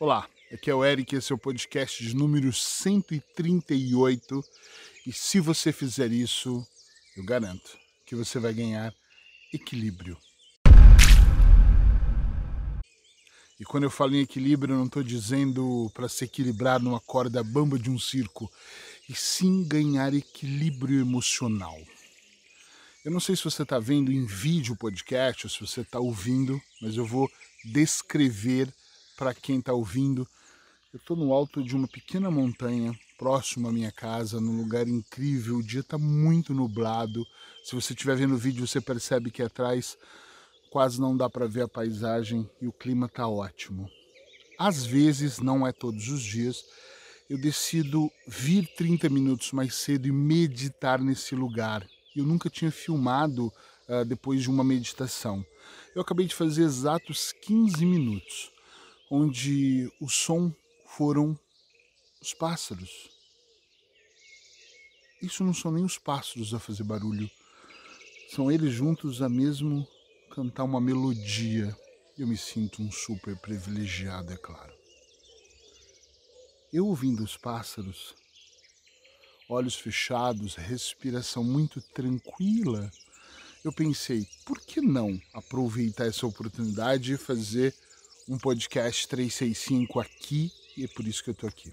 Olá, aqui é o Eric, esse é o podcast de número 138 e se você fizer isso, eu garanto que você vai ganhar equilíbrio. E quando eu falo em equilíbrio, eu não estou dizendo para se equilibrar numa corda bamba de um circo, e sim ganhar equilíbrio emocional. Eu não sei se você está vendo em vídeo o podcast ou se você está ouvindo, mas eu vou descrever para quem está ouvindo. Eu estou no alto de uma pequena montanha, próximo à minha casa, num lugar incrível. O dia está muito nublado. Se você estiver vendo o vídeo, você percebe que atrás quase não dá para ver a paisagem e o clima está ótimo. Às vezes, não é todos os dias, eu decido vir 30 minutos mais cedo e meditar nesse lugar. Eu nunca tinha filmado uh, depois de uma meditação. Eu acabei de fazer exatos 15 minutos onde o som foram os pássaros. Isso não são nem os pássaros a fazer barulho, são eles juntos a mesmo cantar uma melodia. Eu me sinto um super privilegiado, é claro. Eu ouvindo os pássaros, olhos fechados, respiração muito tranquila, eu pensei, por que não aproveitar essa oportunidade e fazer um podcast 365 aqui e é por isso que eu estou aqui.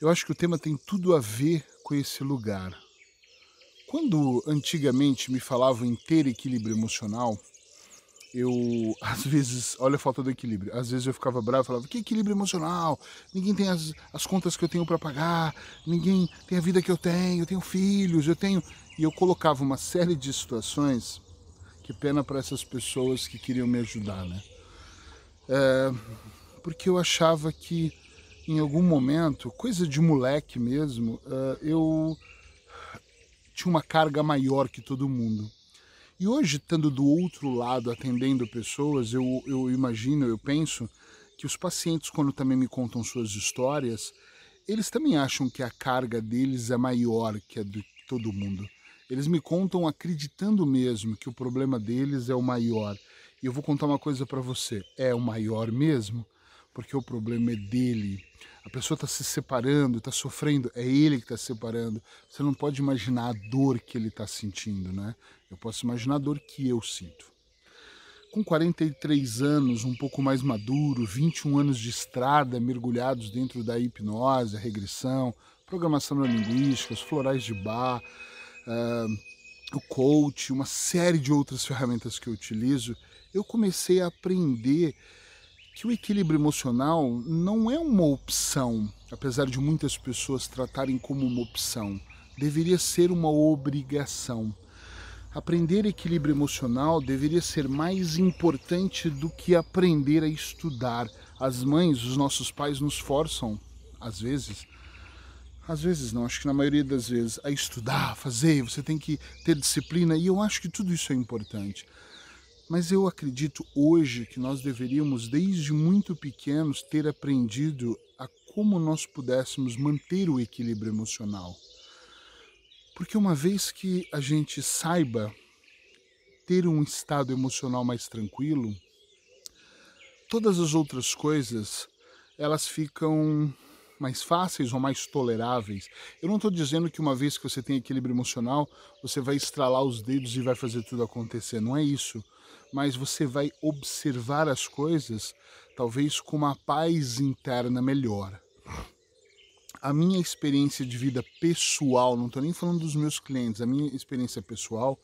Eu acho que o tema tem tudo a ver com esse lugar. Quando antigamente me falavam em ter equilíbrio emocional, eu às vezes, olha a falta do equilíbrio, às vezes eu ficava bravo falava: que equilíbrio emocional? Ninguém tem as, as contas que eu tenho para pagar, ninguém tem a vida que eu tenho, eu tenho filhos, eu tenho. E eu colocava uma série de situações, que pena para essas pessoas que queriam me ajudar, né? É, porque eu achava que em algum momento, coisa de moleque mesmo, é, eu tinha uma carga maior que todo mundo. E hoje, estando do outro lado, atendendo pessoas, eu, eu imagino, eu penso que os pacientes, quando também me contam suas histórias, eles também acham que a carga deles é maior que a de todo mundo. Eles me contam acreditando mesmo que o problema deles é o maior. E eu vou contar uma coisa para você: é o maior mesmo, porque o problema é dele. A pessoa está se separando, está sofrendo, é ele que está se separando. Você não pode imaginar a dor que ele está sentindo, né? Eu posso imaginar a dor que eu sinto. Com 43 anos, um pouco mais maduro, 21 anos de estrada mergulhados dentro da hipnose, a regressão, programação neurolinguística, os florais de bar, uh, o coach, uma série de outras ferramentas que eu utilizo, eu comecei a aprender que o equilíbrio emocional não é uma opção, apesar de muitas pessoas tratarem como uma opção, deveria ser uma obrigação. Aprender equilíbrio emocional deveria ser mais importante do que aprender a estudar. As mães, os nossos pais nos forçam, às vezes, às vezes não, acho que na maioria das vezes, a estudar, a fazer, você tem que ter disciplina, e eu acho que tudo isso é importante. Mas eu acredito hoje que nós deveríamos, desde muito pequenos, ter aprendido a como nós pudéssemos manter o equilíbrio emocional. Porque uma vez que a gente saiba ter um estado emocional mais tranquilo, todas as outras coisas elas ficam mais fáceis ou mais toleráveis. Eu não estou dizendo que uma vez que você tem equilíbrio emocional, você vai estralar os dedos e vai fazer tudo acontecer. Não é isso mas você vai observar as coisas talvez com uma paz interna melhor. A minha experiência de vida pessoal, não estou nem falando dos meus clientes, a minha experiência pessoal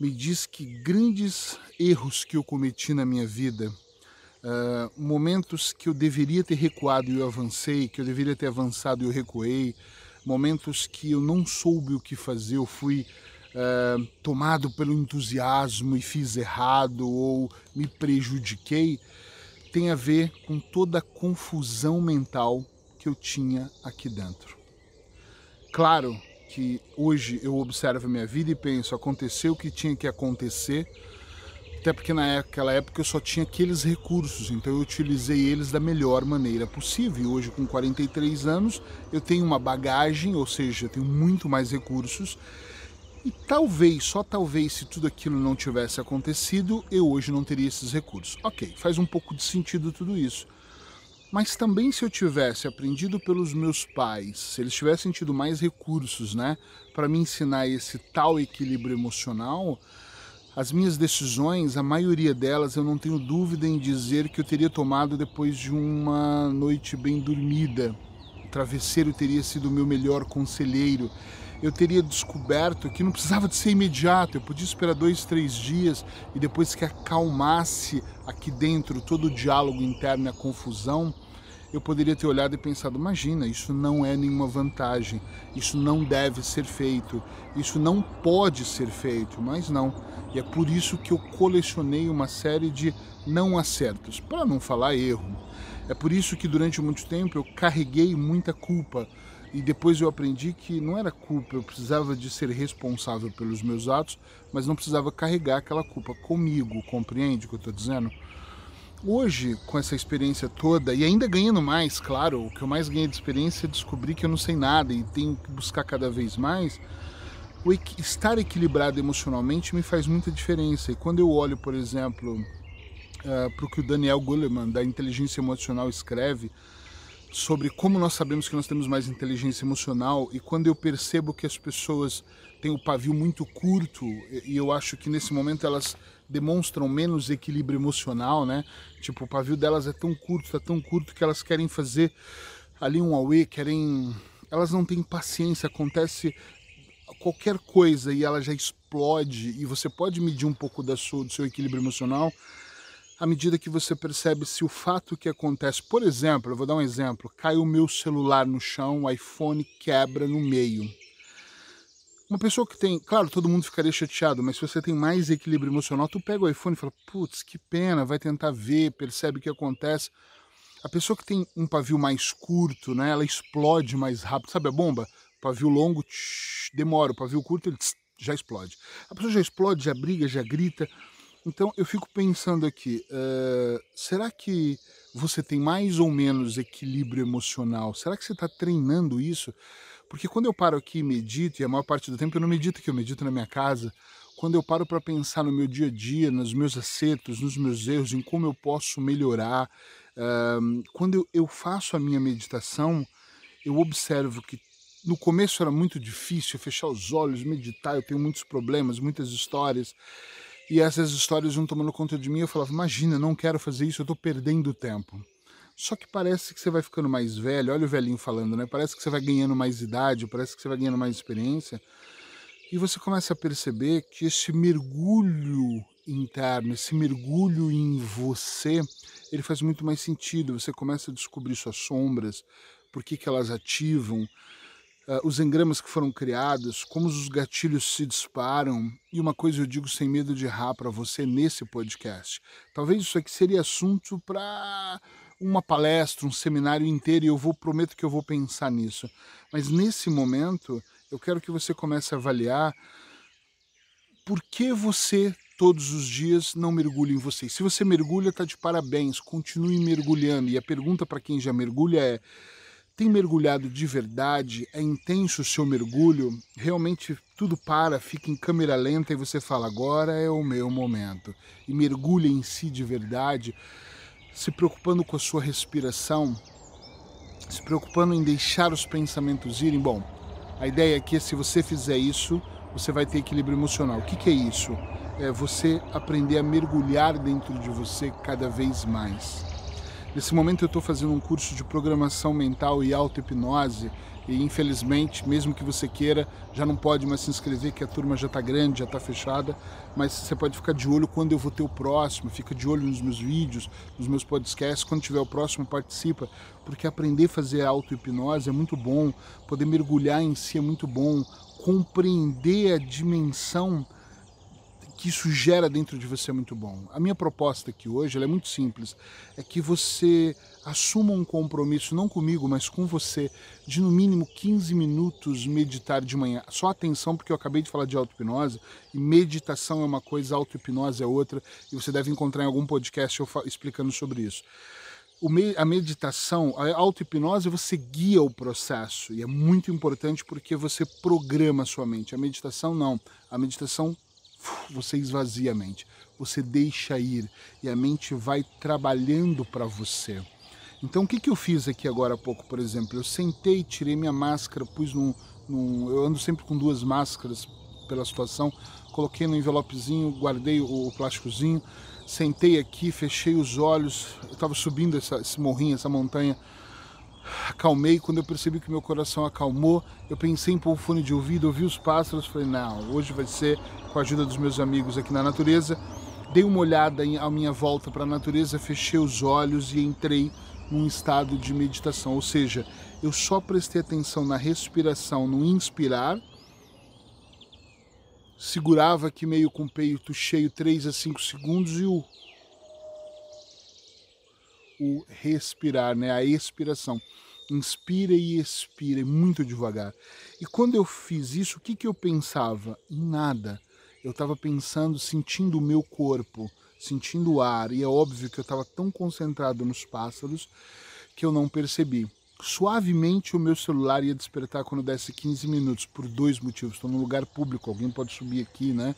me diz que grandes erros que eu cometi na minha vida, uh, momentos que eu deveria ter recuado e eu avancei, que eu deveria ter avançado e eu recuei, momentos que eu não soube o que fazer, eu fui é, tomado pelo entusiasmo e fiz errado ou me prejudiquei, tem a ver com toda a confusão mental que eu tinha aqui dentro. Claro que hoje eu observo a minha vida e penso, aconteceu o que tinha que acontecer, até porque naquela época eu só tinha aqueles recursos, então eu utilizei eles da melhor maneira possível. E hoje, com 43 anos, eu tenho uma bagagem, ou seja, eu tenho muito mais recursos e talvez, só talvez, se tudo aquilo não tivesse acontecido, eu hoje não teria esses recursos. Ok, faz um pouco de sentido tudo isso. Mas também se eu tivesse aprendido pelos meus pais, se eles tivessem tido mais recursos, né, para me ensinar esse tal equilíbrio emocional, as minhas decisões, a maioria delas, eu não tenho dúvida em dizer que eu teria tomado depois de uma noite bem dormida. O travesseiro teria sido o meu melhor conselheiro. Eu teria descoberto que não precisava de ser imediato, eu podia esperar dois, três dias e depois que acalmasse aqui dentro todo o diálogo interno e a confusão, eu poderia ter olhado e pensado: imagina, isso não é nenhuma vantagem, isso não deve ser feito, isso não pode ser feito, mas não. E é por isso que eu colecionei uma série de não acertos, para não falar erro. É por isso que durante muito tempo eu carreguei muita culpa e depois eu aprendi que não era culpa, eu precisava de ser responsável pelos meus atos, mas não precisava carregar aquela culpa comigo, compreende o que eu estou dizendo? Hoje, com essa experiência toda, e ainda ganhando mais, claro, o que eu mais ganhei de experiência é descobrir que eu não sei nada e tenho que buscar cada vez mais. O estar equilibrado emocionalmente me faz muita diferença. E quando eu olho, por exemplo, uh, eh, para o que o Daniel Goleman, da Inteligência Emocional, escreve sobre como nós sabemos que nós temos mais inteligência emocional, e quando eu percebo que as pessoas têm o pavio muito curto, e eu acho que nesse momento elas demonstram menos equilíbrio emocional, né? Tipo, o pavio delas é tão curto, tá tão curto que elas querem fazer ali um away, querem. Elas não têm paciência, acontece qualquer coisa e ela já explode, e você pode medir um pouco da sua, do seu equilíbrio emocional à medida que você percebe se o fato que acontece, por exemplo, eu vou dar um exemplo, cai o meu celular no chão, o iPhone quebra no meio uma pessoa que tem, claro, todo mundo ficaria chateado, mas se você tem mais equilíbrio emocional, tu pega o iPhone e fala, putz, que pena, vai tentar ver, percebe o que acontece. A pessoa que tem um pavio mais curto, né, ela explode mais rápido, sabe a bomba? Pavio longo tsh, demora, o pavio curto ele tsh, já explode. A pessoa já explode, já briga, já grita. Então eu fico pensando aqui, uh, será que você tem mais ou menos equilíbrio emocional? Será que você está treinando isso? Porque quando eu paro aqui e medito, e a maior parte do tempo eu não medito aqui, eu medito na minha casa, quando eu paro para pensar no meu dia a dia, nos meus acertos, nos meus erros, em como eu posso melhorar, quando eu, faço a minha meditação, eu observo que no começo era muito difícil fechar os olhos, meditar, eu tenho muitos problemas, muitas histórias. E essas histórias vão tomando conta de mim. Eu falava, imagina, não quero fazer isso, eu estou perdendo tempo. Só que parece que você vai ficando mais velho, olha o velhinho falando, né? Parece que você vai ganhando mais idade, parece que você vai ganhando mais experiência. E você começa a perceber que esse mergulho interno, esse mergulho em você, ele faz muito mais sentido. Você começa a descobrir suas sombras, por que, que elas ativam, uh, os engramas que foram criados, como os gatilhos se disparam. E uma coisa eu digo sem medo de errar para você nesse podcast. Talvez isso aqui seria assunto para uma palestra, um seminário inteiro e eu vou prometo que eu vou pensar nisso. Mas nesse momento, eu quero que você comece a avaliar por que você todos os dias não mergulha em você. Se você mergulha, está de parabéns, continue mergulhando. E a pergunta para quem já mergulha é: tem mergulhado de verdade? É intenso o seu mergulho? Realmente tudo para, fica em câmera lenta e você fala: agora é o meu momento. E mergulha em si de verdade se preocupando com a sua respiração, se preocupando em deixar os pensamentos irem. Bom, a ideia aqui é se você fizer isso, você vai ter equilíbrio emocional. O que, que é isso? É você aprender a mergulhar dentro de você cada vez mais. Nesse momento eu estou fazendo um curso de programação mental e auto-hipnose e infelizmente, mesmo que você queira, já não pode mais se inscrever, que a turma já está grande, já está fechada, mas você pode ficar de olho quando eu vou ter o próximo, fica de olho nos meus vídeos, nos meus podcasts, quando tiver o próximo participa, porque aprender a fazer auto-hipnose é muito bom, poder mergulhar em si é muito bom, compreender a dimensão que isso gera dentro de você é muito bom. A minha proposta aqui hoje é muito simples, é que você assuma um compromisso, não comigo, mas com você, de no mínimo 15 minutos meditar de manhã. Só atenção, porque eu acabei de falar de auto-hipnose, e meditação é uma coisa, auto-hipnose é outra, e você deve encontrar em algum podcast eu explicando sobre isso. A meditação, a auto-hipnose, você guia o processo, e é muito importante porque você programa a sua mente. A meditação, não. A meditação você esvazia a mente, você deixa ir e a mente vai trabalhando para você. Então o que, que eu fiz aqui agora há pouco, por exemplo? Eu sentei, tirei minha máscara, pus num, num eu ando sempre com duas máscaras pela situação, coloquei no envelopezinho, guardei o, o plásticozinho, sentei aqui, fechei os olhos, eu estava subindo essa, esse morrinho, essa montanha, acalmei, quando eu percebi que meu coração acalmou, eu pensei em pôr o fone de ouvido, ouvi os pássaros, falei, não, hoje vai ser com a ajuda dos meus amigos aqui na natureza, dei uma olhada à minha volta para a natureza, fechei os olhos e entrei num estado de meditação, ou seja, eu só prestei atenção na respiração, no inspirar, segurava aqui meio com o peito cheio 3 a 5 segundos e o o respirar, né? A expiração. Inspira e expira, muito devagar. E quando eu fiz isso, o que, que eu pensava? Em nada. Eu estava pensando, sentindo o meu corpo, sentindo o ar. E é óbvio que eu estava tão concentrado nos pássaros que eu não percebi. Suavemente o meu celular ia despertar quando desse 15 minutos, por dois motivos. Estou num lugar público, alguém pode subir aqui, né?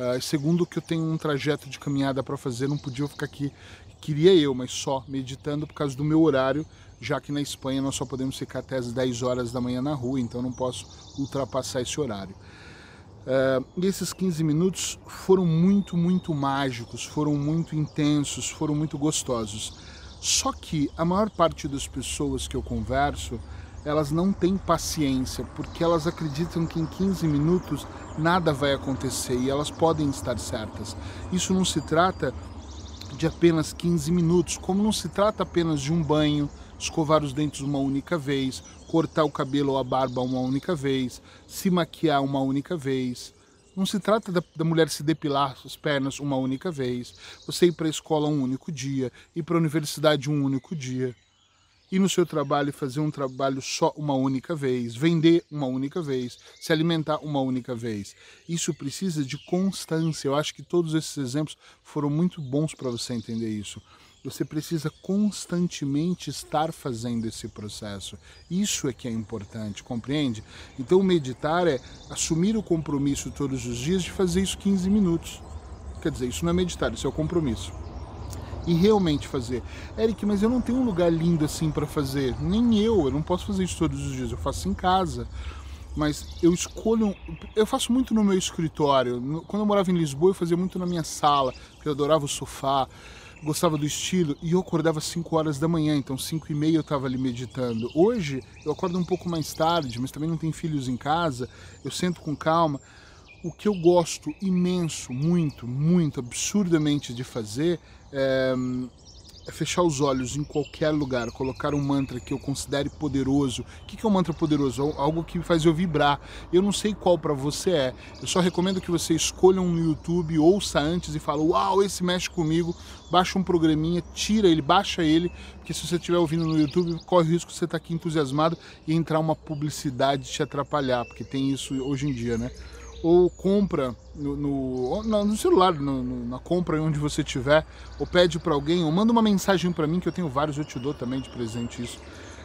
Uh, segundo que eu tenho um trajeto de caminhada para fazer, não podia ficar aqui queria eu, mas só meditando por causa do meu horário, já que na Espanha nós só podemos ficar até as 10 horas da manhã na rua, então não posso ultrapassar esse horário. Uh, e esses 15 minutos foram muito, muito mágicos, foram muito intensos, foram muito gostosos. Só que a maior parte das pessoas que eu converso, elas não têm paciência, porque elas acreditam que em 15 minutos nada vai acontecer e elas podem estar certas. Isso não se trata de apenas 15 minutos, como não se trata apenas de um banho, escovar os dentes uma única vez, cortar o cabelo ou a barba uma única vez, se maquiar uma única vez. Não se trata da, da mulher se depilar as pernas uma única vez, você ir para a escola um único dia, ir para a universidade um único dia ir no seu trabalho e fazer um trabalho só uma única vez, vender uma única vez, se alimentar uma única vez. Isso precisa de constância. Eu acho que todos esses exemplos foram muito bons para você entender isso. Você precisa constantemente estar fazendo esse processo. Isso é que é importante, compreende? Então, meditar é assumir o compromisso todos os dias de fazer isso 15 minutos. Quer dizer, isso não é meditar, isso é o compromisso e realmente fazer. Eric, mas eu não tenho um lugar lindo assim para fazer. Nem eu, eu não posso fazer isso todos os dias, eu faço em casa. Mas eu escolho. Eu faço muito no meu escritório. Quando eu morava em Lisboa, eu fazia muito na minha sala, porque eu adorava o sofá, gostava do estilo, e eu acordava às 5 horas da manhã, então 5 e meia eu estava ali meditando. Hoje eu acordo um pouco mais tarde, mas também não tenho filhos em casa, eu sento com calma. O que eu gosto imenso, muito, muito, absurdamente de fazer é, é, fechar os olhos em qualquer lugar, colocar um mantra que eu considere poderoso. O que é um mantra poderoso? Algo que faz eu vibrar. Eu não sei qual para você é. Eu só recomendo que você escolha um no YouTube, ouça antes e fala: Uau, esse mexe comigo. Baixa um programinha, tira ele, baixa ele, porque se você estiver ouvindo no YouTube, corre o risco de você estar tá aqui entusiasmado e entrar uma publicidade te atrapalhar, porque tem isso hoje em dia, né? Ou compra no, no, no celular, no, no, na compra onde você tiver, ou pede para alguém, ou manda uma mensagem para mim, que eu tenho vários, eu te dou também de presente isso.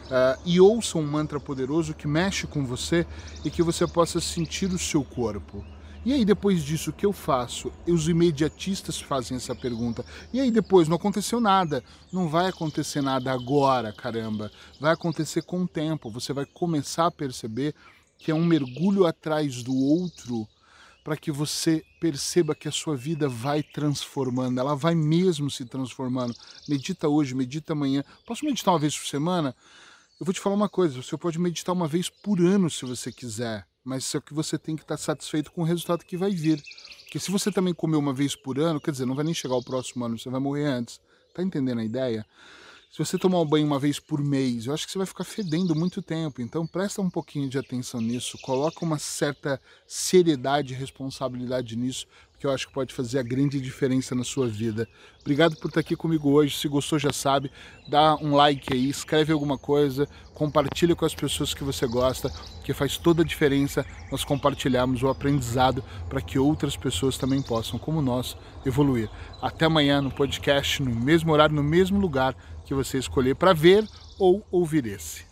Uh, e ouça um mantra poderoso que mexe com você e que você possa sentir o seu corpo. E aí, depois disso, o que eu faço? Os imediatistas fazem essa pergunta. E aí, depois, não aconteceu nada. Não vai acontecer nada agora, caramba. Vai acontecer com o tempo. Você vai começar a perceber que é um mergulho atrás do outro para que você perceba que a sua vida vai transformando, ela vai mesmo se transformando. Medita hoje, medita amanhã. Posso meditar uma vez por semana? Eu vou te falar uma coisa, você pode meditar uma vez por ano se você quiser, mas só que você tem que estar satisfeito com o resultado que vai vir. Porque se você também comer uma vez por ano, quer dizer, não vai nem chegar o próximo ano, você vai morrer antes. Tá entendendo a ideia? Se você tomar um banho uma vez por mês, eu acho que você vai ficar fedendo muito tempo. Então presta um pouquinho de atenção nisso, coloca uma certa seriedade e responsabilidade nisso, que eu acho que pode fazer a grande diferença na sua vida. Obrigado por estar aqui comigo hoje. Se gostou, já sabe, dá um like aí, escreve alguma coisa, compartilha com as pessoas que você gosta, que faz toda a diferença nós compartilharmos o aprendizado para que outras pessoas também possam, como nós, evoluir. Até amanhã no podcast, no mesmo horário, no mesmo lugar que você escolher para ver ou ouvir esse.